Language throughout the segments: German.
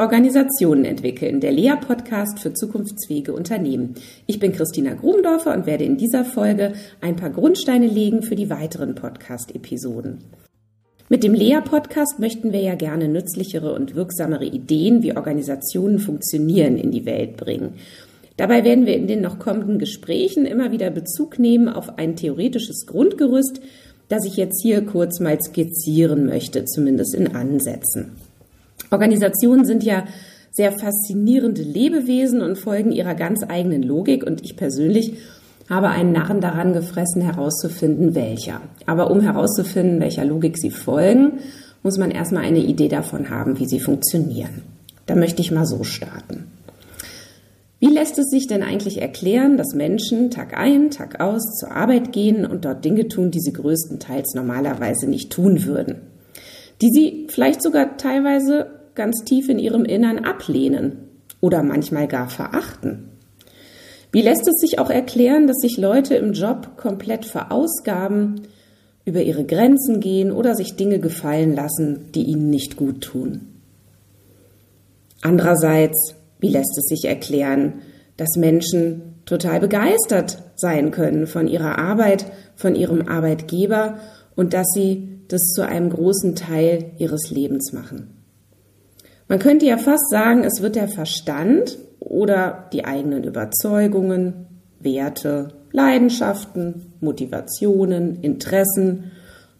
Organisationen entwickeln, der Lea-Podcast für zukunftsfähige Unternehmen. Ich bin Christina Grumdorfer und werde in dieser Folge ein paar Grundsteine legen für die weiteren Podcast-Episoden. Mit dem Lea-Podcast möchten wir ja gerne nützlichere und wirksamere Ideen, wie Organisationen funktionieren, in die Welt bringen. Dabei werden wir in den noch kommenden Gesprächen immer wieder Bezug nehmen auf ein theoretisches Grundgerüst, das ich jetzt hier kurz mal skizzieren möchte, zumindest in Ansätzen. Organisationen sind ja sehr faszinierende Lebewesen und folgen ihrer ganz eigenen Logik und ich persönlich habe einen Narren daran gefressen, herauszufinden, welcher. Aber um herauszufinden, welcher Logik sie folgen, muss man erstmal eine Idee davon haben, wie sie funktionieren. Da möchte ich mal so starten. Wie lässt es sich denn eigentlich erklären, dass Menschen Tag ein, Tag aus zur Arbeit gehen und dort Dinge tun, die sie größtenteils normalerweise nicht tun würden? Die sie vielleicht sogar teilweise ganz tief in ihrem Innern ablehnen oder manchmal gar verachten. Wie lässt es sich auch erklären, dass sich Leute im Job komplett verausgaben, über ihre Grenzen gehen oder sich Dinge gefallen lassen, die ihnen nicht gut tun? Andererseits, wie lässt es sich erklären, dass Menschen total begeistert sein können von ihrer Arbeit, von ihrem Arbeitgeber und dass sie das zu einem großen Teil ihres Lebens machen? Man könnte ja fast sagen, es wird der Verstand oder die eigenen Überzeugungen, Werte, Leidenschaften, Motivationen, Interessen,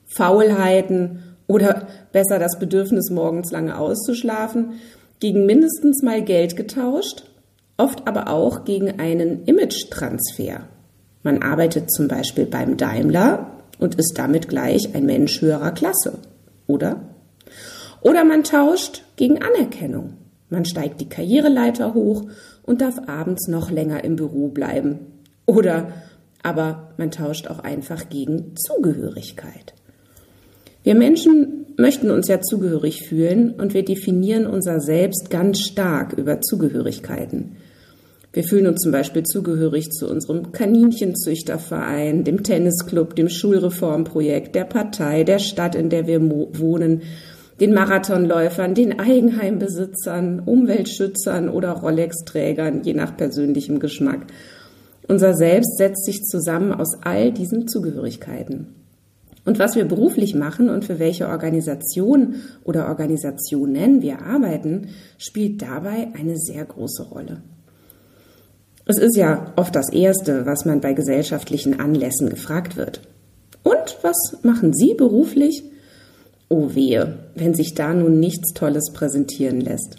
Faulheiten oder besser das Bedürfnis, morgens lange auszuschlafen, gegen mindestens mal Geld getauscht, oft aber auch gegen einen Image-Transfer. Man arbeitet zum Beispiel beim Daimler und ist damit gleich ein Mensch höherer Klasse, oder? Oder man tauscht gegen Anerkennung. Man steigt die Karriereleiter hoch und darf abends noch länger im Büro bleiben. Oder aber man tauscht auch einfach gegen Zugehörigkeit. Wir Menschen möchten uns ja zugehörig fühlen und wir definieren unser Selbst ganz stark über Zugehörigkeiten. Wir fühlen uns zum Beispiel zugehörig zu unserem Kaninchenzüchterverein, dem Tennisclub, dem Schulreformprojekt, der Partei, der Stadt, in der wir wohnen, den Marathonläufern, den Eigenheimbesitzern, Umweltschützern oder Rolex-Trägern, je nach persönlichem Geschmack. Unser Selbst setzt sich zusammen aus all diesen Zugehörigkeiten. Und was wir beruflich machen und für welche Organisation oder Organisationen wir arbeiten, spielt dabei eine sehr große Rolle. Es ist ja oft das Erste, was man bei gesellschaftlichen Anlässen gefragt wird. Und was machen Sie beruflich? Oh wehe, wenn sich da nun nichts Tolles präsentieren lässt.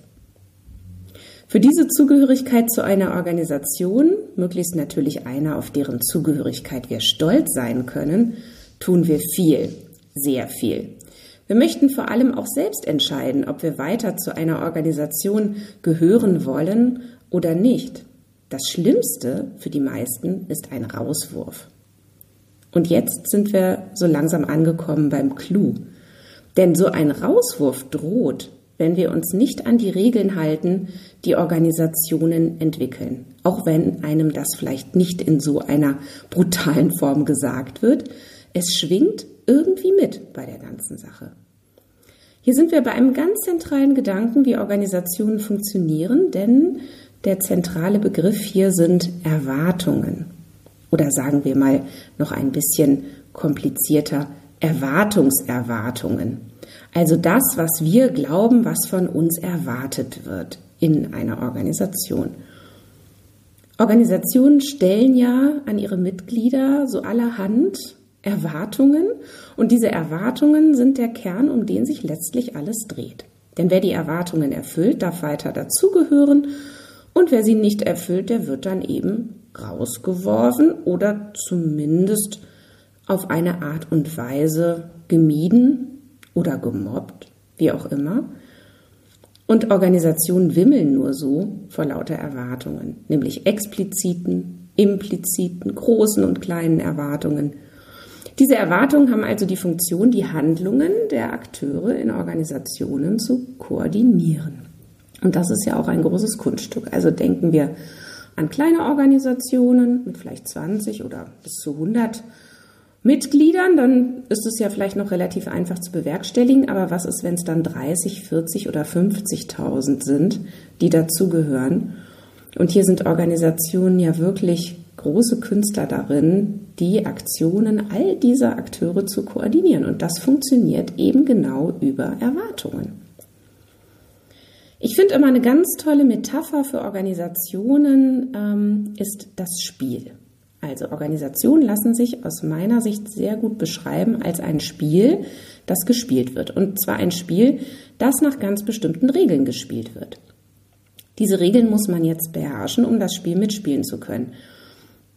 Für diese Zugehörigkeit zu einer Organisation, möglichst natürlich einer, auf deren Zugehörigkeit wir stolz sein können, tun wir viel, sehr viel. Wir möchten vor allem auch selbst entscheiden, ob wir weiter zu einer Organisation gehören wollen oder nicht. Das Schlimmste für die meisten ist ein Rauswurf. Und jetzt sind wir so langsam angekommen beim Clou. Denn so ein Rauswurf droht, wenn wir uns nicht an die Regeln halten, die Organisationen entwickeln. Auch wenn einem das vielleicht nicht in so einer brutalen Form gesagt wird, es schwingt irgendwie mit bei der ganzen Sache. Hier sind wir bei einem ganz zentralen Gedanken, wie Organisationen funktionieren, denn der zentrale Begriff hier sind Erwartungen. Oder sagen wir mal noch ein bisschen komplizierter Erwartungserwartungen. Also das, was wir glauben, was von uns erwartet wird in einer Organisation. Organisationen stellen ja an ihre Mitglieder so allerhand Erwartungen und diese Erwartungen sind der Kern, um den sich letztlich alles dreht. Denn wer die Erwartungen erfüllt, darf weiter dazugehören und wer sie nicht erfüllt, der wird dann eben rausgeworfen oder zumindest auf eine Art und Weise gemieden oder gemobbt, wie auch immer. Und Organisationen wimmeln nur so vor lauter Erwartungen, nämlich expliziten, impliziten, großen und kleinen Erwartungen. Diese Erwartungen haben also die Funktion, die Handlungen der Akteure in Organisationen zu koordinieren. Und das ist ja auch ein großes Kunststück. Also denken wir an kleine Organisationen mit vielleicht 20 oder bis zu 100 Mitgliedern, dann ist es ja vielleicht noch relativ einfach zu bewerkstelligen, aber was ist, wenn es dann 30, 40 oder 50.000 sind, die dazugehören? Und hier sind Organisationen ja wirklich große Künstler darin, die Aktionen all dieser Akteure zu koordinieren. Und das funktioniert eben genau über Erwartungen. Ich finde immer eine ganz tolle Metapher für Organisationen ähm, ist das Spiel. Also Organisationen lassen sich aus meiner Sicht sehr gut beschreiben als ein Spiel, das gespielt wird. Und zwar ein Spiel, das nach ganz bestimmten Regeln gespielt wird. Diese Regeln muss man jetzt beherrschen, um das Spiel mitspielen zu können.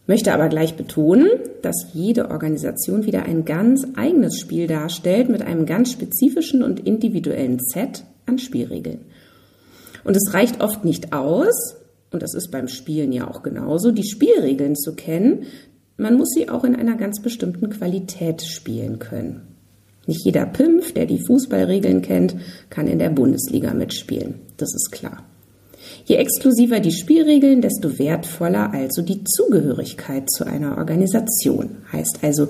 Möchte aber gleich betonen, dass jede Organisation wieder ein ganz eigenes Spiel darstellt mit einem ganz spezifischen und individuellen Set an Spielregeln. Und es reicht oft nicht aus, und das ist beim Spielen ja auch genauso, die Spielregeln zu kennen, man muss sie auch in einer ganz bestimmten Qualität spielen können. Nicht jeder Pimpf, der die Fußballregeln kennt, kann in der Bundesliga mitspielen. Das ist klar. Je exklusiver die Spielregeln, desto wertvoller also die Zugehörigkeit zu einer Organisation. Heißt also,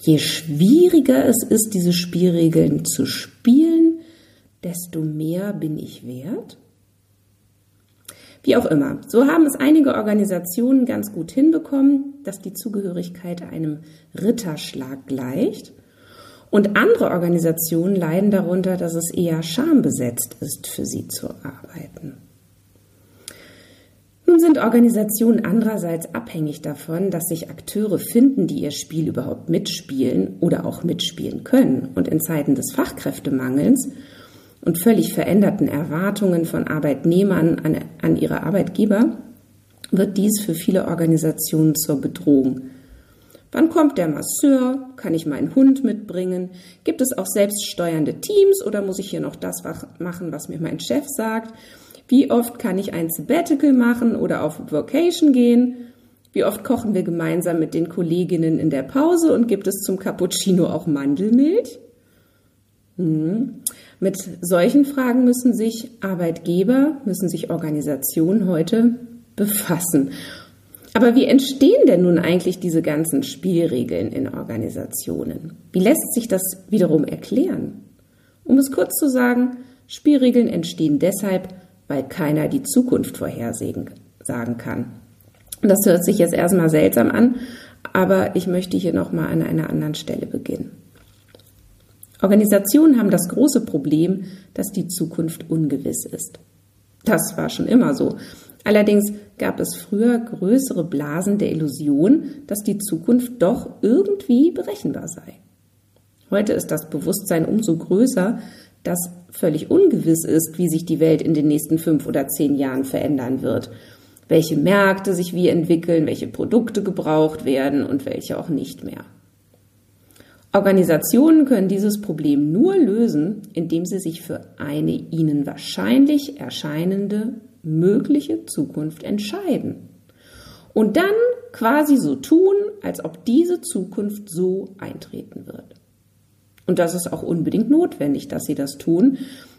je schwieriger es ist, diese Spielregeln zu spielen, desto mehr bin ich wert wie auch immer. So haben es einige Organisationen ganz gut hinbekommen, dass die Zugehörigkeit einem Ritterschlag gleicht. Und andere Organisationen leiden darunter, dass es eher schambesetzt ist, für sie zu arbeiten. Nun sind Organisationen andererseits abhängig davon, dass sich Akteure finden, die ihr Spiel überhaupt mitspielen oder auch mitspielen können. Und in Zeiten des Fachkräftemangels und völlig veränderten Erwartungen von Arbeitnehmern an, an ihre Arbeitgeber wird dies für viele Organisationen zur Bedrohung. Wann kommt der Masseur? Kann ich meinen Hund mitbringen? Gibt es auch selbststeuernde Teams oder muss ich hier noch das machen, was mir mein Chef sagt? Wie oft kann ich ein Sabbatical machen oder auf Vacation gehen? Wie oft kochen wir gemeinsam mit den Kolleginnen in der Pause und gibt es zum Cappuccino auch Mandelmilch? Hm. Mit solchen Fragen müssen sich Arbeitgeber, müssen sich Organisationen heute befassen. Aber wie entstehen denn nun eigentlich diese ganzen Spielregeln in Organisationen? Wie lässt sich das wiederum erklären? Um es kurz zu sagen, Spielregeln entstehen deshalb, weil keiner die Zukunft vorhersagen kann. Das hört sich jetzt erstmal seltsam an, aber ich möchte hier nochmal an einer anderen Stelle beginnen. Organisationen haben das große Problem, dass die Zukunft ungewiss ist. Das war schon immer so. Allerdings gab es früher größere Blasen der Illusion, dass die Zukunft doch irgendwie berechenbar sei. Heute ist das Bewusstsein umso größer, dass völlig ungewiss ist, wie sich die Welt in den nächsten fünf oder zehn Jahren verändern wird, welche Märkte sich wie entwickeln, welche Produkte gebraucht werden und welche auch nicht mehr. Organisationen können dieses Problem nur lösen, indem sie sich für eine ihnen wahrscheinlich erscheinende mögliche Zukunft entscheiden. Und dann quasi so tun, als ob diese Zukunft so eintreten wird. Und das ist auch unbedingt notwendig, dass sie das tun,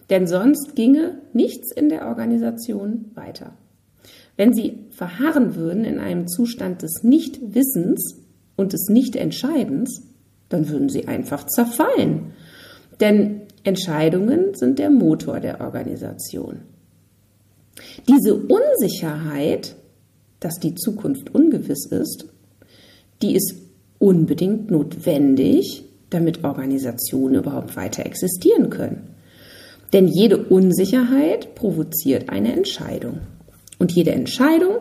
denn sonst ginge nichts in der Organisation weiter. Wenn sie verharren würden in einem Zustand des Nichtwissens und des Nichtentscheidens, dann würden sie einfach zerfallen. Denn Entscheidungen sind der Motor der Organisation. Diese Unsicherheit, dass die Zukunft ungewiss ist, die ist unbedingt notwendig, damit Organisationen überhaupt weiter existieren können. Denn jede Unsicherheit provoziert eine Entscheidung. Und jede Entscheidung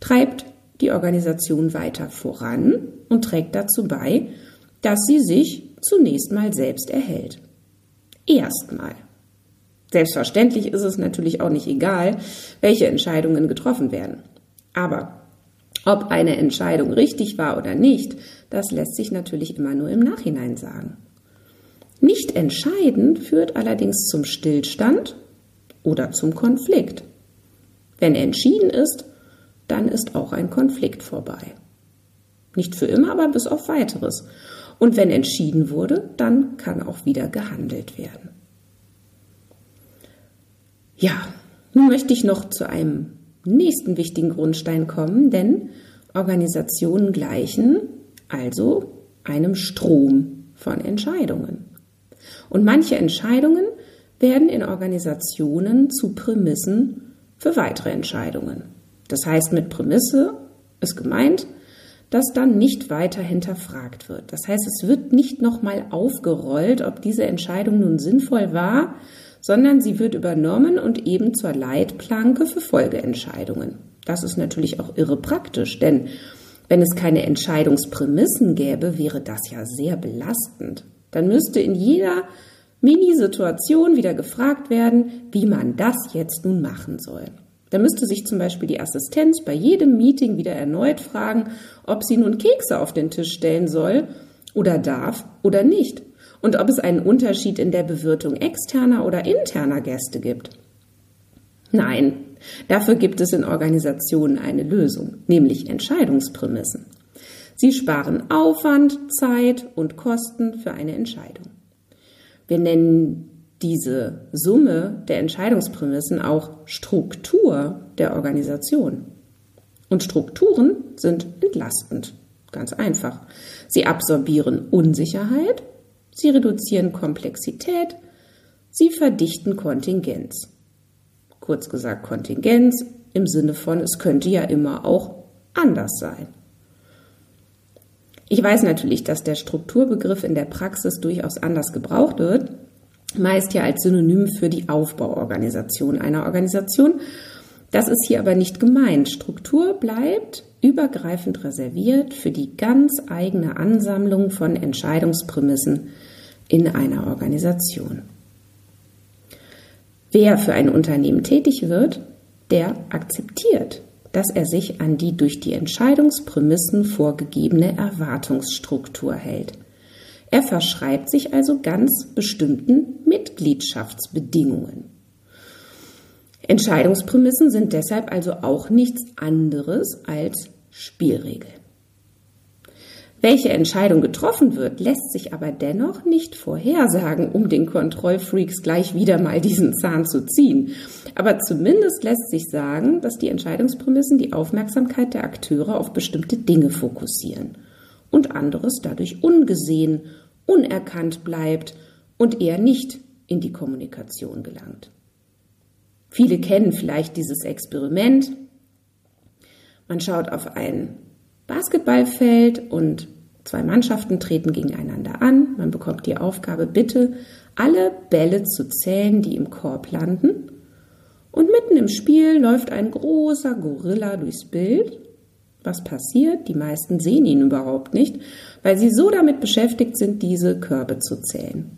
treibt die Organisation weiter voran und trägt dazu bei, dass sie sich zunächst mal selbst erhält. Erstmal. Selbstverständlich ist es natürlich auch nicht egal, welche Entscheidungen getroffen werden. Aber ob eine Entscheidung richtig war oder nicht, das lässt sich natürlich immer nur im Nachhinein sagen. Nicht entscheiden führt allerdings zum Stillstand oder zum Konflikt. Wenn entschieden ist, dann ist auch ein Konflikt vorbei. Nicht für immer, aber bis auf weiteres. Und wenn entschieden wurde, dann kann auch wieder gehandelt werden. Ja, nun möchte ich noch zu einem nächsten wichtigen Grundstein kommen, denn Organisationen gleichen also einem Strom von Entscheidungen. Und manche Entscheidungen werden in Organisationen zu Prämissen für weitere Entscheidungen. Das heißt, mit Prämisse ist gemeint, dass dann nicht weiter hinterfragt wird. Das heißt, es wird nicht nochmal aufgerollt, ob diese Entscheidung nun sinnvoll war, sondern sie wird übernommen und eben zur Leitplanke für Folgeentscheidungen. Das ist natürlich auch irre praktisch, denn wenn es keine Entscheidungsprämissen gäbe, wäre das ja sehr belastend. Dann müsste in jeder Mini-Situation wieder gefragt werden, wie man das jetzt nun machen soll. Da müsste sich zum Beispiel die Assistenz bei jedem Meeting wieder erneut fragen, ob sie nun Kekse auf den Tisch stellen soll oder darf oder nicht. Und ob es einen Unterschied in der Bewirtung externer oder interner Gäste gibt. Nein, dafür gibt es in Organisationen eine Lösung, nämlich Entscheidungsprämissen. Sie sparen Aufwand, Zeit und Kosten für eine Entscheidung. Wir nennen diese Summe der Entscheidungsprämissen auch Struktur der Organisation. Und Strukturen sind entlastend. Ganz einfach. Sie absorbieren Unsicherheit, sie reduzieren Komplexität, sie verdichten Kontingenz. Kurz gesagt Kontingenz im Sinne von, es könnte ja immer auch anders sein. Ich weiß natürlich, dass der Strukturbegriff in der Praxis durchaus anders gebraucht wird, meist ja als Synonym für die Aufbauorganisation einer Organisation. Das ist hier aber nicht gemeint. Struktur bleibt übergreifend reserviert für die ganz eigene Ansammlung von Entscheidungsprämissen in einer Organisation. Wer für ein Unternehmen tätig wird, der akzeptiert, dass er sich an die durch die Entscheidungsprämissen vorgegebene Erwartungsstruktur hält. Er verschreibt sich also ganz bestimmten Mitgliedschaftsbedingungen. Entscheidungsprämissen sind deshalb also auch nichts anderes als Spielregeln. Welche Entscheidung getroffen wird, lässt sich aber dennoch nicht vorhersagen, um den Kontrollfreaks gleich wieder mal diesen Zahn zu ziehen. Aber zumindest lässt sich sagen, dass die Entscheidungsprämissen die Aufmerksamkeit der Akteure auf bestimmte Dinge fokussieren und anderes dadurch ungesehen unerkannt bleibt und er nicht in die Kommunikation gelangt. Viele kennen vielleicht dieses Experiment. Man schaut auf ein Basketballfeld und zwei Mannschaften treten gegeneinander an. Man bekommt die Aufgabe, bitte alle Bälle zu zählen, die im Korb landen. Und mitten im Spiel läuft ein großer Gorilla durchs Bild was passiert? Die meisten sehen ihn überhaupt nicht, weil sie so damit beschäftigt sind, diese Körbe zu zählen.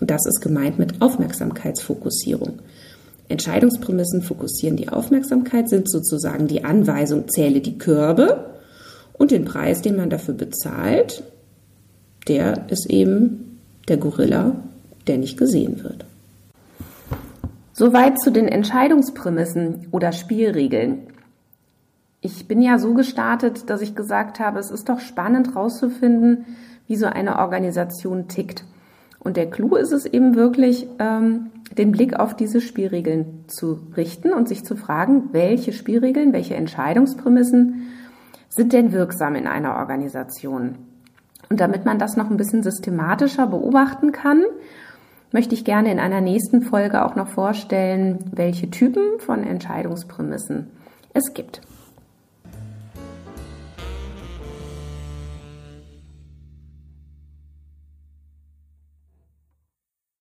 Und das ist gemeint mit Aufmerksamkeitsfokussierung. Entscheidungsprämissen fokussieren die Aufmerksamkeit, sind sozusagen die Anweisung, zähle die Körbe und den Preis, den man dafür bezahlt, der ist eben der Gorilla, der nicht gesehen wird. Soweit zu den Entscheidungsprämissen oder Spielregeln. Ich bin ja so gestartet, dass ich gesagt habe, es ist doch spannend herauszufinden, wie so eine Organisation tickt. Und der Clou ist es eben wirklich, ähm, den Blick auf diese Spielregeln zu richten und sich zu fragen, welche Spielregeln, welche Entscheidungsprämissen sind denn wirksam in einer Organisation. Und damit man das noch ein bisschen systematischer beobachten kann, möchte ich gerne in einer nächsten Folge auch noch vorstellen, welche Typen von Entscheidungsprämissen es gibt.